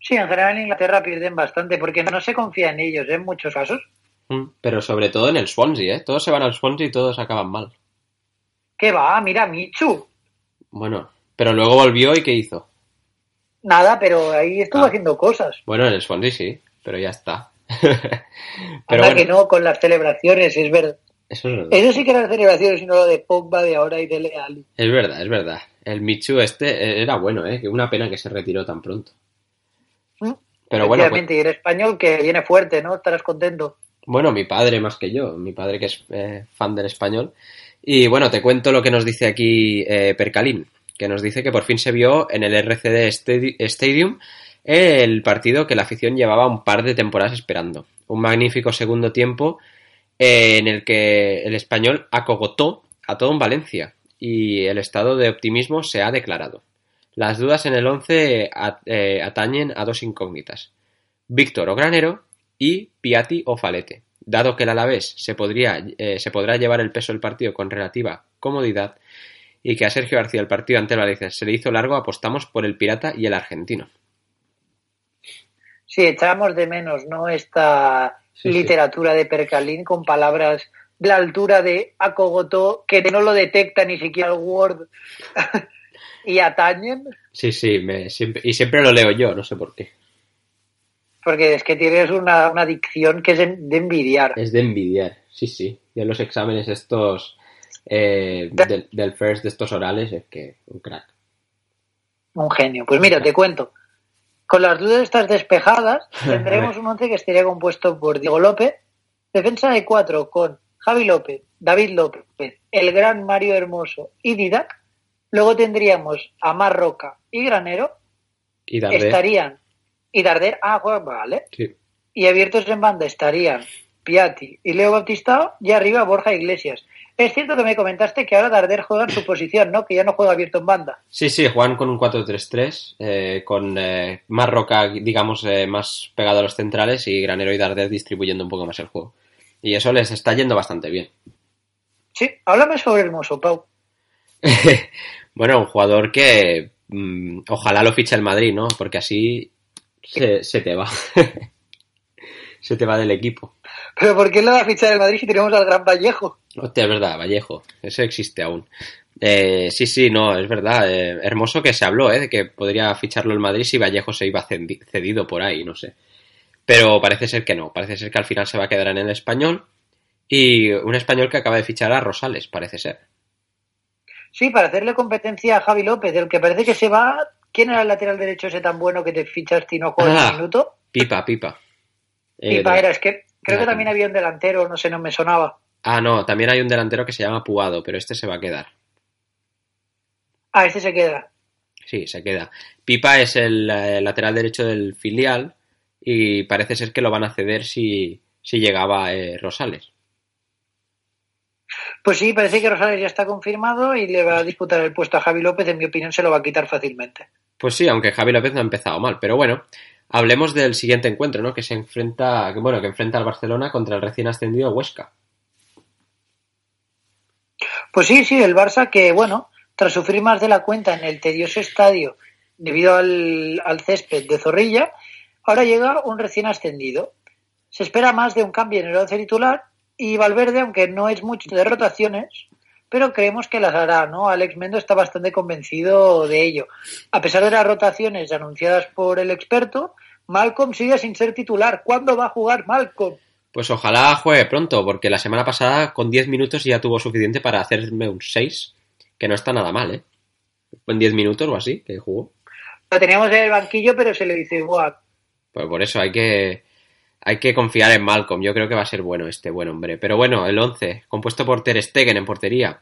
Sí, en general en Inglaterra pierden bastante porque no se confía en ellos ¿eh? en muchos casos. Mm, Pero sobre todo en el Swansea, ¿eh? Todos se van al Swansea y todos acaban mal. ¿Qué va? Mira, Michu. Bueno, pero luego volvió y ¿qué hizo? Nada, pero ahí estuvo Ah. haciendo cosas. Bueno, en el Swansea sí, pero ya está. pero Anda bueno, que no, con las celebraciones, es verdad. Eso es. Eso sí que eran celebraciones y no lo de Pogba de ahora y de Leal. Es verdad, es verdad. El Michu este era bueno, ¿eh? Que una pena que se retiró tan pronto. ¿Mm? Pero bueno, pues- y el español que viene fuerte, ¿no? Estarás contento. bueno, mi padre más que yo, mi padre que es eh, fan del español. Y bueno, te cuento lo que nos dice aquí eh, Percalín, que nos dice que por fin se vio en el RCD Stadi- Stadium el partido que la afición llevaba un par de temporadas esperando. Un magnífico segundo tiempo eh, en el que el español acogotó a todo en Valencia y el estado de optimismo se ha declarado. Las dudas en el 11 at- eh, atañen a dos incógnitas. Víctor o Granero y Piatti o Falete. Dado que el Alavés se, podría, eh, se podrá llevar el peso del partido con relativa comodidad y que a Sergio García el partido ante el Valencia se le hizo largo, apostamos por el Pirata y el argentino. Sí, echamos de menos, ¿no? Esta Sí, sí. literatura de Percalín con palabras de la altura de Acogotó, que no lo detecta ni siquiera el Word, y atañen, Sí, sí, me- siempre, y siempre lo leo yo, no sé por qué. porque es que tienes una, una dicción que es de, de envidiar. Es de envidiar, sí, sí. Y en los exámenes estos eh, del, del first de estos orales es que un crack. Un genio. Pues mira, te cuento. Con las dudas estas despejadas, tendremos un once que estaría compuesto por Diego López, defensa de cuatro con Javi López, David López, el gran Mario Hermoso y Didac. Luego tendríamos a Mar Roca y Granero. Y Darder, Estarían. Y Darder, ah, vale. sí. Y abiertos en banda estarían Piatti y Leo Bautistao y arriba Borja Iglesias. Es cierto que me comentaste que ahora Darder juega en su posición, ¿no? Que ya no juega abierto en banda. Sí, sí, juegan con un 4-3-3, eh, con eh, más roca, digamos, eh, más pegado a los centrales y Granero y Darder distribuyendo un poco más el juego. Y eso les está yendo bastante bien. Sí, háblame sobre Hermoso, Pau. bueno, un jugador que mm, ojalá lo fiche el Madrid, ¿no? Porque así se, se te va. se te va del equipo. Pero ¿por qué le va a fichar el Madrid si tenemos al Gran Vallejo? Hostia, es verdad, Vallejo. Eso existe aún. Eh, sí, sí, no, es verdad. eh, hermoso que se habló, ¿eh? De que podría ficharlo el Madrid si Vallejo se iba cedido por ahí, no sé. Pero parece ser que no. Parece ser que al final se va a quedar en el español. Y un español que acaba de fichar a Rosales, parece ser. Sí, para hacerle competencia a Javi López, del que parece que se va. ¿Quién era el lateral derecho ese tan bueno que te fichas si no juegas Ah. un minuto? Pipa, pipa. Eh, Pipa era, es que creo que también había un delantero, no sé, no me sonaba. Ah, no, también hay un delantero que se llama Puado, pero este se va a quedar. Ah, este se queda. Sí, se queda. Pipa es el eh, lateral derecho del filial y parece ser que lo van a ceder si, si llegaba eh, Rosales. Pues sí, parece que Rosales ya está confirmado y le va a disputar el puesto a Javi López. En mi opinión, se lo va a quitar fácilmente. Pues sí, aunque Javi López no ha empezado mal, pero bueno, hablemos del siguiente encuentro, ¿no? Que se enfrenta, bueno, que enfrenta al Barcelona contra el recién ascendido Huesca. Pues sí, sí, el Barça que, bueno, tras sufrir más de la cuenta en el tedioso estadio debido al, al césped de Zorrilla, ahora llega un recién ascendido. Se espera más de un cambio en el once titular y Valverde, aunque no es mucho de rotaciones, pero creemos que las hará, ¿no? Alex Mendo está bastante convencido de ello. A pesar de las rotaciones anunciadas por el experto, Malcolm sigue sin ser titular. ¿Cuándo va a jugar Malcolm? Pues ojalá juegue pronto, porque la semana pasada con 10 minutos ya tuvo suficiente para hacerme un 6, que no está nada mal, ¿eh? En 10 minutos o así que jugó. Lo teníamos en el banquillo, pero se le dice igual. Pues por eso hay que hay que confiar en Malcolm. Yo creo que va a ser bueno este buen hombre. Pero bueno, el 11, compuesto por Ter Stegen en portería.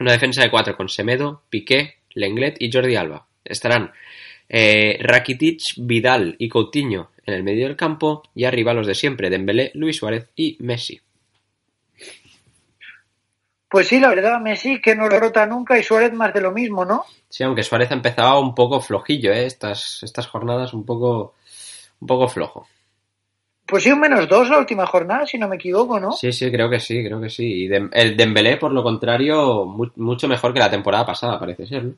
Una defensa de cuatro con Semedo, Piqué, Lenglet y Jordi Alba. Estarán eh, Rakitic, Vidal y Coutinho en el medio del campo y arriba los de siempre, Dembélé, Luis Suárez y Messi. Pues sí, la verdad, Messi que no lo rota nunca y Suárez más de lo mismo, ¿no? Sí, aunque Suárez ha empezado un poco flojillo, ¿eh? Estas, estas jornadas un poco, un poco flojo. Pues sí, un menos dos la última jornada, si no me equivoco, ¿no? Sí, sí, creo que sí, creo que sí. Y Dem- el Dembélé, por lo contrario, mu- mucho mejor que la temporada pasada, parece ser. ¿no?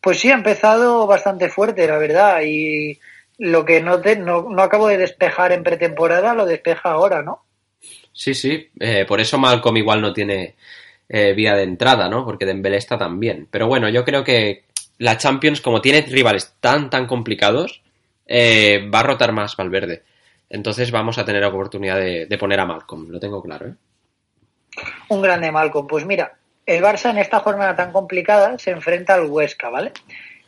Pues sí, ha empezado bastante fuerte, la verdad, y lo que no, te- no, no acabo de despejar en pretemporada lo despeja ahora, ¿no? Sí, sí. eh, por eso Malcolm igual no tiene eh, vía de entrada, ¿no? Porque Dembélé está tan bien. Pero bueno, yo creo que la Champions, como tiene rivales tan, tan complicados, eh, va a rotar más Valverde. Entonces vamos a tener oportunidad de, de poner a Malcolm, lo tengo claro, ¿eh? Un grande Malcolm. Pues mira, el Barça en esta jornada tan complicada se enfrenta al Huesca, ¿vale?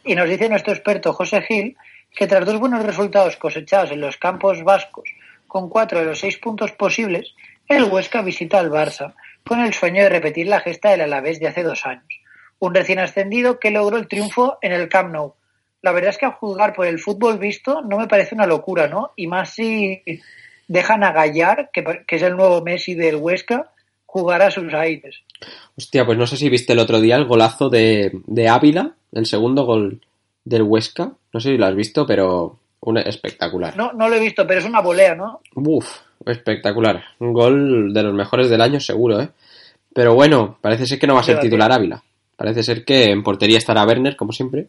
Y nos dice nuestro experto José Gil que tras dos buenos resultados cosechados en los campos vascos, con cuatro de los seis puntos posibles, el Huesca visita al Barça, con el sueño de repetir la gesta del Alavés de hace dos años. Un recién ascendido que logró el triunfo en el Camp Nou. La verdad es que a juzgar por el fútbol visto no me parece una locura, ¿no? Y más si dejan a Gallar, que, que es el nuevo Messi del Huesca, jugar a sus aires. Hostia, pues no sé si viste el otro día el golazo de, de Ávila, el segundo gol del Huesca. No sé si lo has visto, pero un espectacular. No, no lo he visto, pero es una volea, ¿no? Uf, espectacular. Un gol de los mejores del año, seguro, ¿eh? Pero bueno, parece ser que no va a ser titular Ávila. Parece ser que en portería estará Werner, como siempre.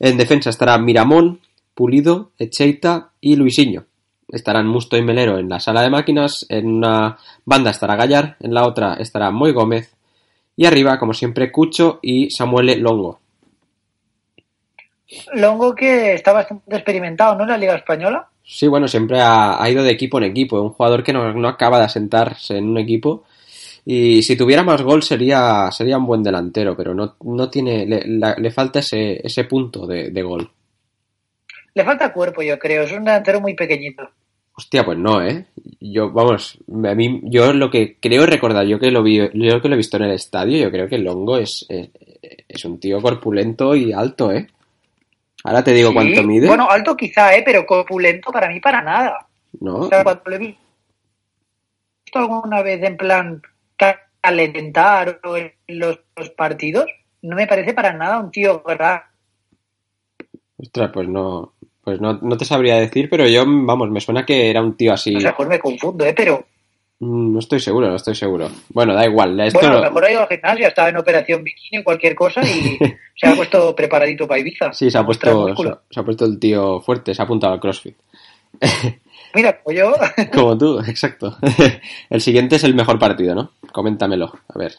En defensa estará Miramón, Pulido, Echeita y Luisinho. Estarán Musto y Melero en la sala de máquinas. En una banda estará Gallar, en la otra estará Moy Gómez. Y arriba, como siempre, Cucho y Samuel Longo. Longo que está bastante experimentado, ¿no? En la Liga Española. Sí, bueno, siempre ha, ha ido de equipo en equipo. Un jugador que no, no acaba de asentarse en un equipo. Y si tuviera más gol sería, sería un buen delantero, pero no, no tiene, le, la- le falta ese, ese punto de, de gol. Le falta cuerpo, yo creo. Es un delantero muy pequeñito. Hostia, pues no, ¿eh? Yo, vamos, a mí, yo lo que creo recordar, yo que lo vi, yo que lo he visto en el estadio, yo creo que Longo es, es, es un tío corpulento y alto, ¿eh? Ahora te digo Sí, cuánto mide. Bueno, alto quizá, ¿eh? Pero corpulento para mí para nada. ¿no? O sea, cuando lo he visto alguna vez en plan calentar o en los, los partidos, no me parece para nada un tío grande. Ostras, pues no, pues no, no te sabría decir, pero yo, vamos, me suena que era un tío así. O sea, pues me confundo, ¿eh? Pero Mm, No estoy seguro, no estoy seguro. Bueno, da igual. Esto bueno, a lo mejor ha ido al gimnasio, estaba en operación bikini o cualquier cosa y se ha puesto preparadito para Ibiza. Sí, se ha, puesto, se, se ha puesto el tío fuerte, se ha apuntado al CrossFit. Mira, como yo, Como tú, exacto. El siguiente es el mejor partido, ¿no? Coméntamelo, a ver.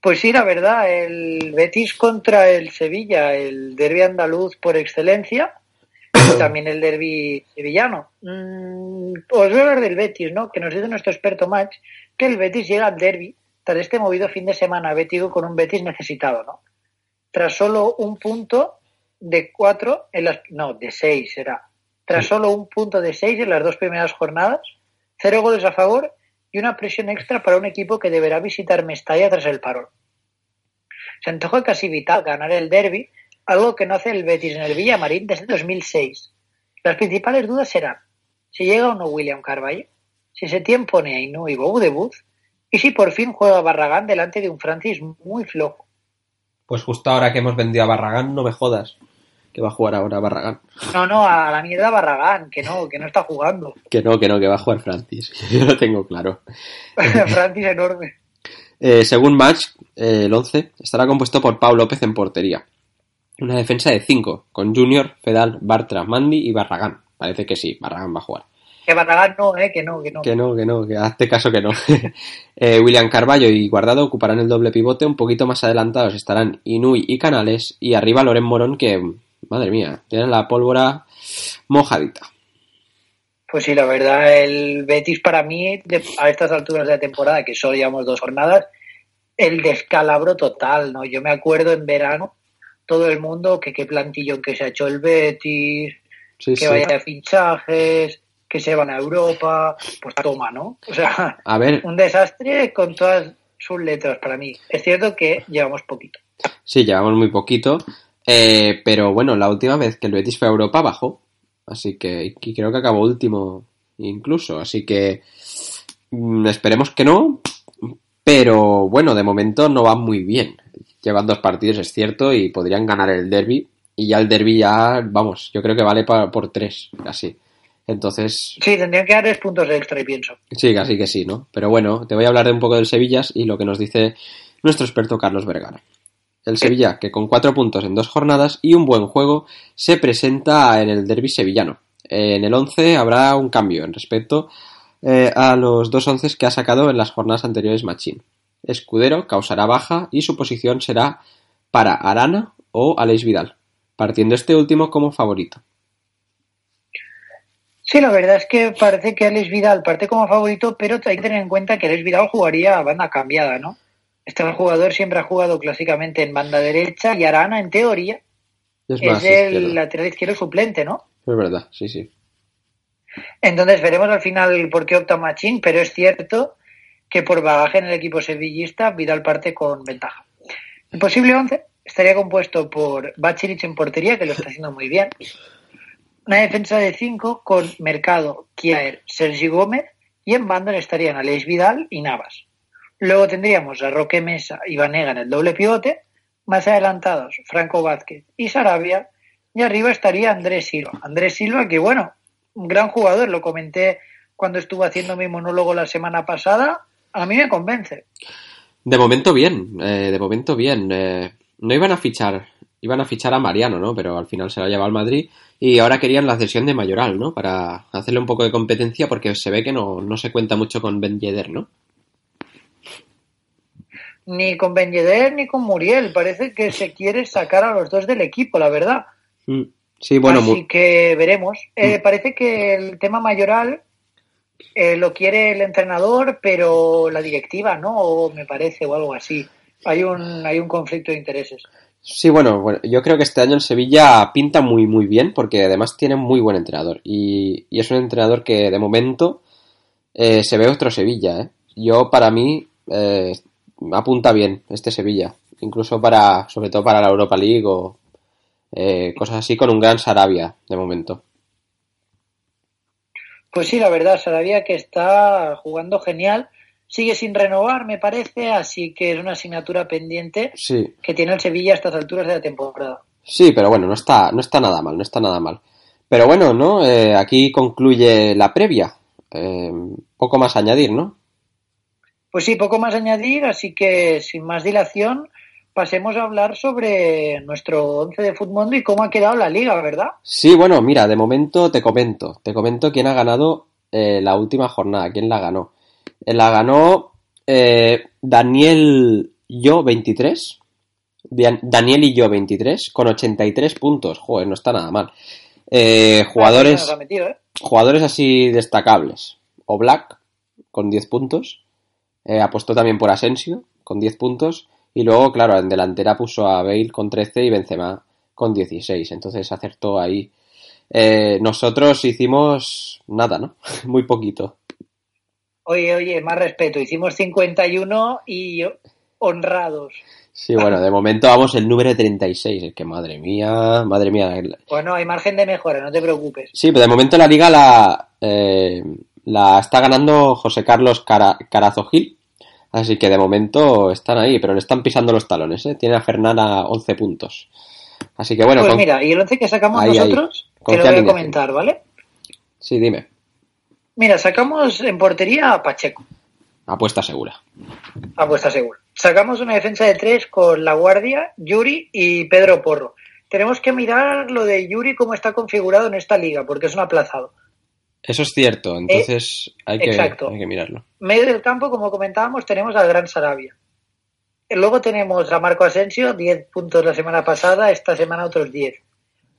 pues sí, la verdad, el Betis contra el Sevilla, el derby andaluz por excelencia, y también el derby sevillano. Mm, os voy a hablar del Betis, ¿no? Que nos dice nuestro experto Max que el Betis llega al derby tras este movido fin de semana bético con un Betis necesitado, ¿no? Tras solo un punto de cuatro en las... No, de seis será. Tras solo un punto de seis en las dos primeras jornadas, cero goles a favor y una presión extra para un equipo que deberá visitar Mestalla tras el parón. Se antoja casi vital ganar el derby, algo que no hace el Betis en el Villamarín desde 2006. Las principales dudas serán si llega o no William Carvalho, si Setién pone a Inú y Bou de Buz, y si por fin juega Barragán delante de un Francis muy flojo. Pues justo ahora que hemos vendido a Barragán, no me jodas. Que va a jugar ahora Barragán. No, no, a la mierda Barragán, que no, que no está jugando. Que no, que no, que va a jugar Francis. Yo lo tengo claro. Francis enorme. Eh, según Match, eh, el 11 estará compuesto por Pau López en portería. Una defensa de 5, con Junior, Fedal, Bartra, Mandy y Barragán. Parece que sí, Barragán va a jugar. Que Barragán no, eh, que no, que no. Que no, que no, que hazte caso que no. Eh, William Carballo y Guardado ocuparán el doble pivote. Un poquito más adelantados estarán Inui y Canales. Y arriba Loren Morón, que, madre mía, tienen la pólvora mojadita. Pues sí, la verdad, el Betis para mí, de- a estas alturas de la temporada, que solo llevamos dos jornadas, el descalabro total, ¿no? Yo me acuerdo en verano, todo el mundo, que qué plantillón que se ha hecho el Betis, Sí, que sí. vaya fichajes, que se van a Europa, pues toma, ¿no? O sea, A ver, un desastre con todas sus letras para mí. Es cierto que llevamos poquito. sí, llevamos muy poquito, eh, pero bueno, la última vez que el Betis fue a Europa bajó, así que y creo que acabó último incluso, así que mm, esperemos que no, pero bueno, de momento no va muy bien. Llevan dos partidos, es cierto, y podrían ganar el derby, y ya el derby ya, vamos, yo creo que vale pa- por tres, casi. Entonces, Sí, tendrían que dar tres puntos extra, y pienso. Sí, casi que sí, ¿no? Pero bueno, te voy a hablar de un poco del Sevillas y lo que nos dice nuestro experto Carlos Vergara. El Sevilla, que con cuatro puntos en dos jornadas y un buen juego, se presenta en el derby sevillano. En el 11 habrá un cambio en respecto eh, a los dos once que ha sacado en las jornadas anteriores Machín. Escudero causará baja y su posición será para Arana o Aleix Vidal, partiendo este último como favorito. Sí, la verdad es que parece que Alex Vidal parte como favorito, pero hay que tener en cuenta que Alex Vidal jugaría a banda cambiada, ¿no? Este jugador siempre ha jugado clásicamente en banda derecha y Arana, en teoría, Es el izquierdo. lateral izquierdo suplente, ¿no? es verdad, sí, sí. Entonces veremos al final por qué opta Machín, pero es cierto que por bagaje en el equipo sevillista Vidal parte con ventaja. El posible 11 estaría compuesto por Bachirich en portería, que lo está haciendo muy bien. Una defensa de 5 con Mercado, Kiaer, Sergi Gómez y en banda estarían Aleix Vidal y Navas. Luego tendríamos a Roque Mesa y Vanega en el doble pivote, más adelantados Franco Vázquez y Sarabia, y arriba estaría Andrés Silva. Andrés Silva, que bueno, un gran jugador, lo comenté cuando estuve haciendo mi monólogo la semana pasada, a mí me convence. De momento bien, eh, de momento bien. Eh, no iban a fichar, iban a fichar a Mariano, ¿no? Pero al final se lo ha al Madrid y ahora querían la cesión de Mayoral, ¿no? Para hacerle un poco de competencia porque se ve que no, no se cuenta mucho con Ben Yedder, ¿no? Ni con Ben Yedder ni con Muriel, parece que se quiere sacar a los dos del equipo, la verdad. Mm. Sí, bueno, Así que veremos. Eh, Mm. Parece que el tema mayoral eh, lo quiere el entrenador, pero la directiva no, o me parece, o algo así. Hay un, hay un conflicto de intereses. sí, bueno, bueno, yo creo que este año el Sevilla pinta muy, muy bien porque además tiene muy buen entrenador y, y es un entrenador que de momento eh, se ve otro Sevilla, ¿eh? Yo, para mí, eh, apunta bien este Sevilla, incluso para, sobre todo para la Europa League o eh, cosas así con un gran Sarabia de momento. Pues sí, la verdad, Sarabia que está jugando genial. Sigue sin renovar, me parece, así que es una asignatura pendiente Sí, que tiene el Sevilla a estas alturas de la temporada. sí, pero bueno, no está, no está nada mal, no está nada mal. Pero bueno, ¿no? Eh, aquí concluye la previa. Eh, poco más a añadir, ¿no? Pues sí, poco más añadir, así que sin más dilación, pasemos a hablar sobre nuestro once de fútbol y cómo ha quedado la liga, ¿verdad? Sí, bueno, mira, de momento te comento, te comento quién ha ganado eh, la última jornada, quién la ganó. Eh, la ganó eh, Daniel Yo 23, Dian- Daniel y Yo 23, con 83 puntos, joder, no está nada mal. Eh, jugadores, jugadores así destacables, O Black con 10 puntos, eh, apostó también por Asensio con 10 puntos y luego, claro, en delantera puso a Bale con 13 y Benzema con 16, entonces acertó ahí. Eh, nosotros hicimos nada, ¿no? Muy poquito. Oye, oye, más respeto, hicimos 51 y honrados. Sí, bueno, de momento vamos el número 36, es que madre mía, madre mía. Bueno, hay margen de mejora, no te preocupes. Sí, pero de momento la liga la, eh, la está ganando José Carlos Cara, Carazo Gil. Así que de momento están ahí, pero le están pisando los talones, ¿eh? Tiene a Fernán a 11 puntos. Así que bueno, pues con- mira, y el once que sacamos Ahí, ahí. nosotros, ¿Con te lo voy a comentar, ¿vale? sí, dime. Mira, sacamos en portería a Pacheco, Apuesta segura. apuesta segura. Sacamos una defensa de tres con La Guardia, Yuri y Pedro Porro. Tenemos que mirar lo de Yuri cómo está configurado en esta liga, porque es un aplazado. Eso es cierto, entonces hay, que, Eh, exacto. hay que mirarlo. Medio del campo, como comentábamos, tenemos al Gran Sarabia. Luego tenemos a Marco Asensio, 10 puntos la semana pasada, esta semana otros 10.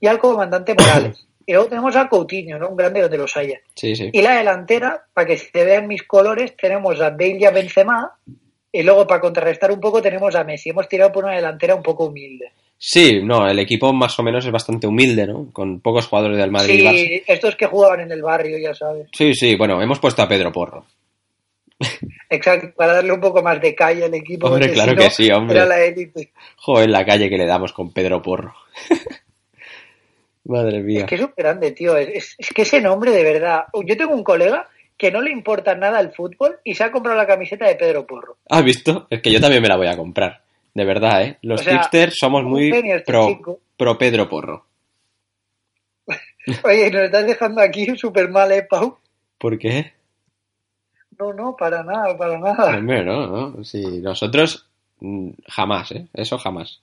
Y al comandante Morales. y luego tenemos a Coutinho, ¿no? un grande donde los haya. Sí, sí. Y la delantera, para que se vean mis colores, tenemos a Bale y a Benzema. Y luego, para contrarrestar un poco, tenemos a Messi. Hemos tirado por una delantera un poco humilde. Sí, no, el equipo más o menos es bastante humilde, ¿no? Con pocos jugadores del Madrid y Barça. Sí, estos que jugaban en el barrio, ya sabes. Sí, sí, bueno, hemos puesto a Pedro Porro. Exacto, para darle un poco más de calle al equipo. Hombre, claro si no, que sí, hombre. Era la élite. Joder, la calle que le damos con Pedro Porro. Madre mía. Es que es súper grande, tío. Es, es- es que ese nombre, de verdad. Yo tengo un colega que no le importa nada el fútbol y se ha comprado la camiseta de Pedro Porro. ¿Has visto? Es que yo también me la voy a comprar. De verdad, ¿eh? Los O sea, somos muy este pro, Pedro Porro. Oye, nos estás dejando aquí súper mal, ¿eh, Pau? ¿Por qué? No, no, para nada, para nada. Hombre, no, no. Sí, nosotros mm, jamás, ¿eh? Eso jamás.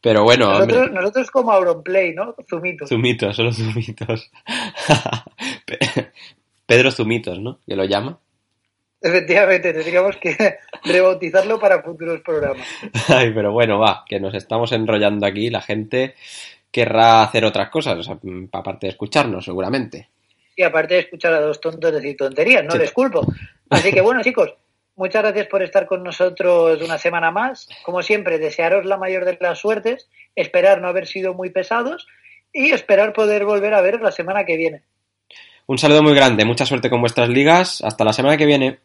Pero bueno, Nosotros, hombre. nosotros como Auronplay, ¿no? Zumitos. Zumitos, solo zumitos. Pe- Pedro Zumitos, ¿no? Que lo llama. Efectivamente, tendríamos que rebautizarlo para futuros programas. Ay, pero bueno, va, que nos estamos enrollando aquí. La gente querrá hacer otras cosas, o sea, mm, aparte de escucharnos, seguramente. Y aparte de escuchar a dos tontos decir tonterías, no Sí. les culpo. Así que bueno, chicos, muchas gracias por estar con nosotros una semana más. Como siempre, desearos la mayor de las suertes, esperar no haber sido muy pesados y esperar poder volver a veros la semana que viene. Un saludo muy grande, mucha suerte con vuestras ligas. Hasta la semana que viene.